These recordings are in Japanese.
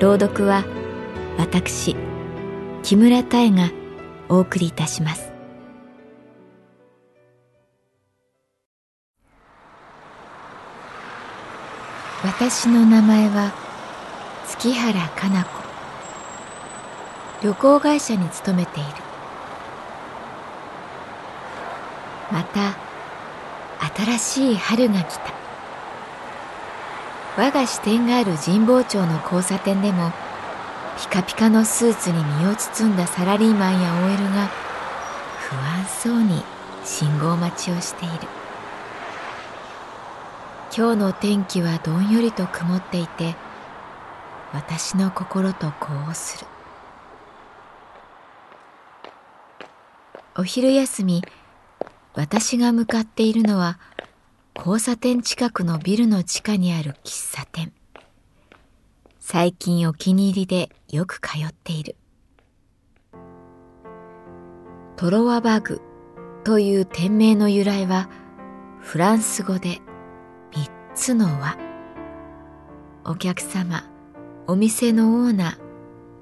朗読は私木村多江がお送りいたします。私の名前は月原かな子。旅行会社に勤めている。また新しい春が来た。我が支店がある神保町の交差点でもピカピカのスーツに身を包んだサラリーマンや OL が不安そうに信号待ちをしている。今日の天気はどんよりと曇っていて私の心と呼応する。お昼休み私が向かっているのは交差点近くのビルの地下にある喫茶店。最近お気に入りでよく通っている。トロワバグという店名の由来はフランス語で三つの輪お客様お店のオーナー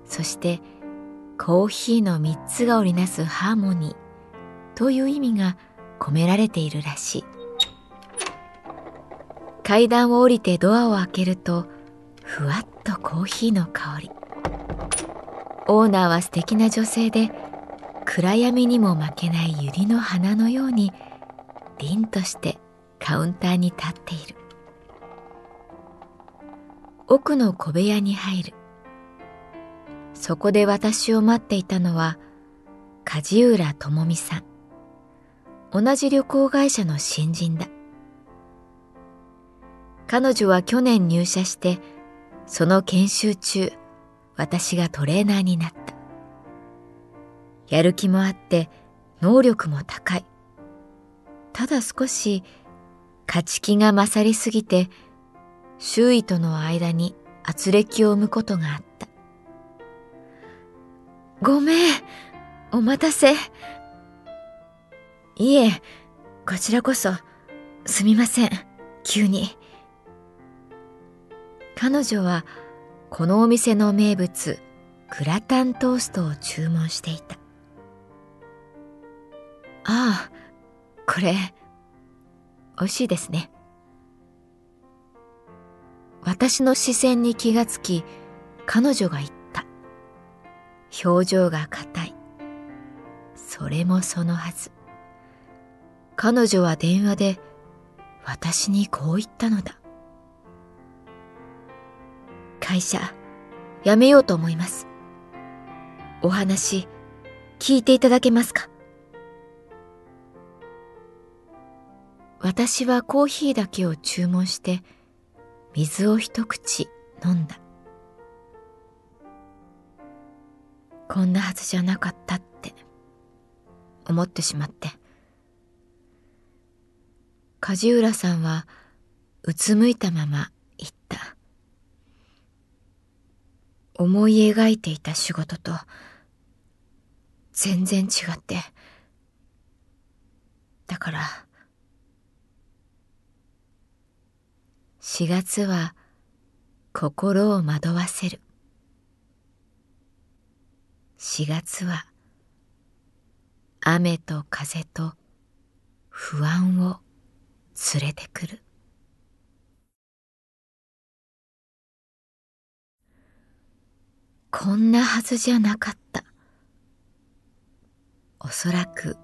そしてコーヒーの三つが織りなすハーモニーという意味が込められているらしい。階段を降りてドアを開けるとふわっとコーヒーの香り。オーナーは素敵な女性で暗闇にも負けない百合の花のように凛としてカウンターに立っている。奥の小部屋に入る。そこで私を待っていたのは梶浦智美さん。同じ旅行会社の新人だ。彼女は去年入社して、その研修中、私がトレーナーになった。やる気もあって、能力も高い。ただ少し、勝ち気が勝りすぎて、周囲との間に圧力を生むことがあった。ごめん、お待たせ。いえ、こちらこそ、すみません、急に。彼女はこのお店の名物グラタントーストを注文していた。ああこれ美味しいですね。私の視線に気がつき彼女が言った。表情が硬い。それもそのはず。彼女は電話で私にこう言ったのだ。会社、辞めようと思います。お話、聞いていただけますか？私はコーヒーだけを注文して、水を一口飲んだ。こんなはずじゃなかったって思ってしまって。梶浦さんはうつむいたまま言った。思い描いていた仕事と全然違って。だから4月は心を惑わせる。4月は雨と風と不安を連れてくる。こんなはずじゃなかった。おそらく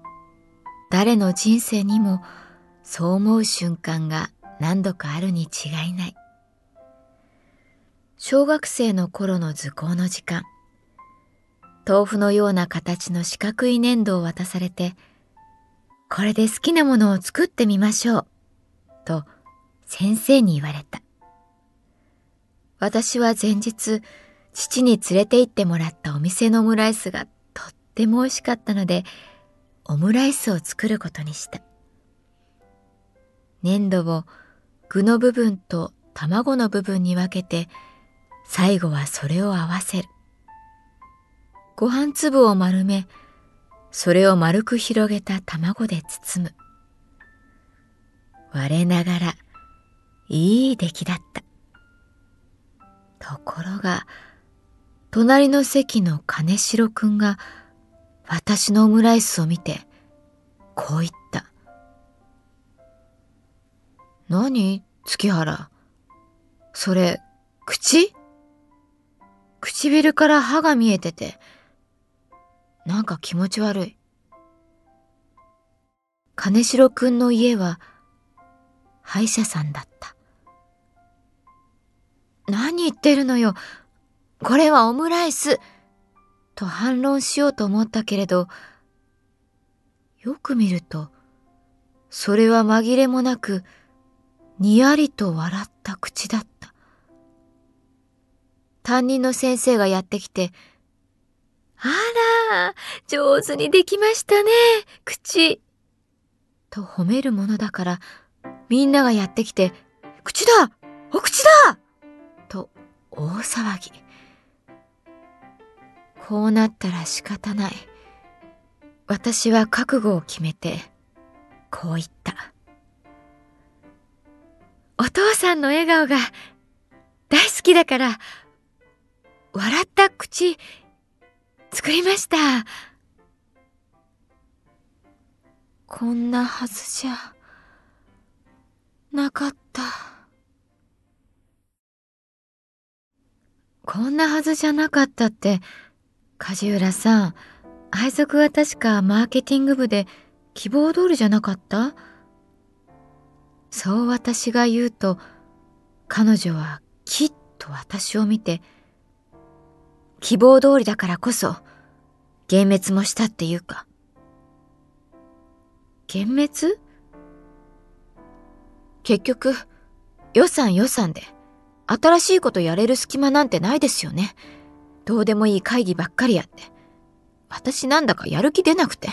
誰の人生にもそう思う瞬間が何度かあるに違いない。小学生の頃の図工の時間、豆腐のような形の四角い粘土を渡されて、これで好きなものを作ってみましょう、と先生に言われた。私は前日、父に連れて行ってもらったお店のオムライスがとっても美味しかったので、オムライスを作ることにした。粘土を具の部分と卵の部分に分けて、最後はそれを合わせる。ご飯粒を丸め、それを丸く広げた卵で包む。我ながら、いい出来だった。ところが、隣の席の金城くんが私のオムライスを見て、こう言った。何？月原。それ、口？唇から歯が見えてて、なんか気持ち悪い。金城くんの家は、歯医者さんだった。何言ってるのよ。これはオムライス。と反論しようと思ったけれど、よく見ると、それは紛れもなく、にやりと笑った口だった。担任の先生がやってきて、あら、上手にできましたね、口。と褒めるものだから、みんながやってきて、口だお口だと大騒ぎ。こうなったら仕方ない。私は覚悟を決めて、こう言った。お父さんの笑顔が大好きだから、笑った口、作りました。こんなはずじゃ、なかった。こんなはずじゃなかったって、梶浦さん、配属は確かマーケティング部で希望通りじゃなかった？そう私が言うと、彼女はきっと私を見て、希望通りだからこそ、幻滅もしたっていうか。幻滅？結局、予算予算で、新しいことやれる隙間なんてないですよね。どうでもいい会議ばっかりやって。私なんだかやる気出なくて。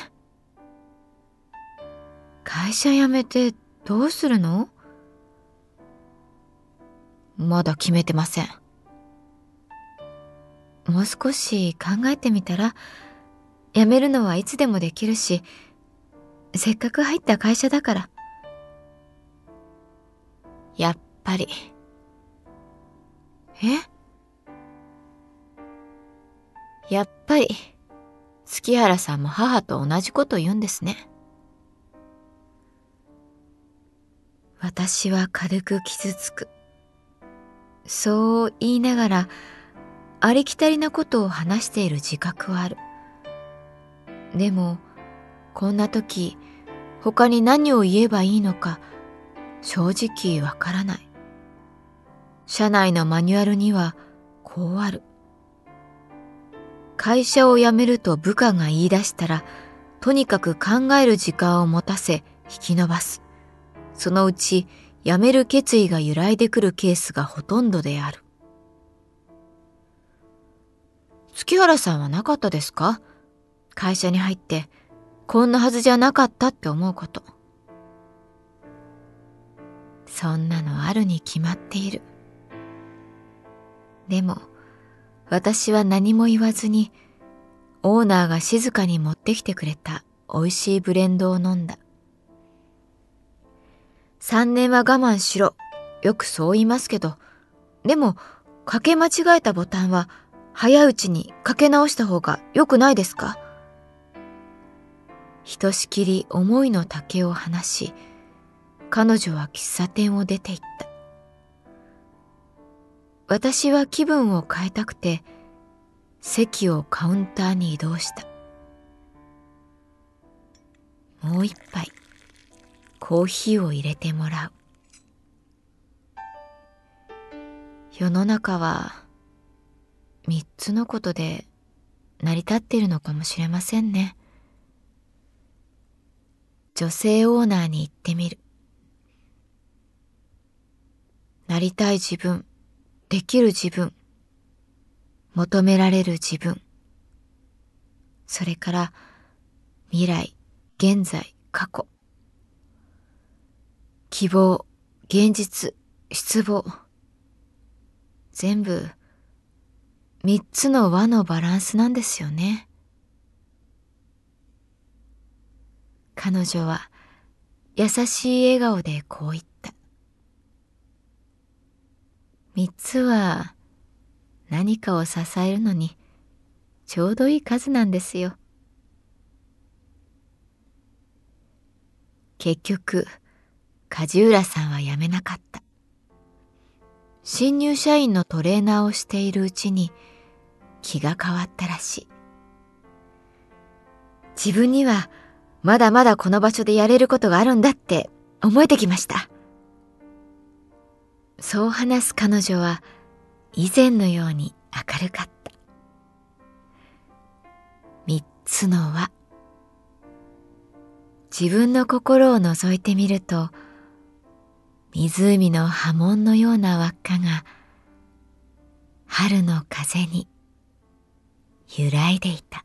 会社辞めてどうするの？まだ決めてません。もう少し考えてみたら、辞めるのはいつでもできるし、せっかく入った会社だから。やっぱり。え？やっぱり、月原さんも母と同じこと言うんですね。私は軽く傷つく。そう言いながら、ありきたりなことを話している自覚はある。でも、こんな時、他に何を言えばいいのか、正直わからない。社内のマニュアルには、こうある。会社を辞めると部下が言い出したら、とにかく考える時間を持たせ、引き伸ばす。そのうち辞める決意が揺らいでくるケースがほとんどである。月原さんはなかったですか？会社に入って、こんなはずじゃなかったって思うこと。そんなのあるに決まっている。でも、私は何も言わずに、オーナーが静かに持ってきてくれた美味しいブレンドを飲んだ。三年は我慢しろ。よくそう言いますけど、でも、かけ間違えたボタンは、早いうちにかけ直した方が良くないですか？ひとしきり思いの丈を話し、彼女は喫茶店を出て行った。私は気分を変えたくて、席をカウンターに移動した。もう一杯コーヒーを入れてもらう。世の中は三つのことで成り立っているのかもしれませんね。女性オーナーに言ってみる。なりたい自分。できる自分求められる自分それから未来現在過去希望現実失望全部三つの輪のバランスなんですよね。彼女は優しい笑顔でこう言った。三つは何かを支えるのにちょうどいい数なんですよ。結局梶浦さんは辞めなかった。新入社員のトレーナーをしているうちに気が変わったらしい。自分にはまだまだこの場所でやれることがあるんだって思えてきました。そう話す彼女は以前のように明るかった。三つの輪。自分の心を覗いてみると、湖の波紋のような輪っかが春の風に揺らいでいた。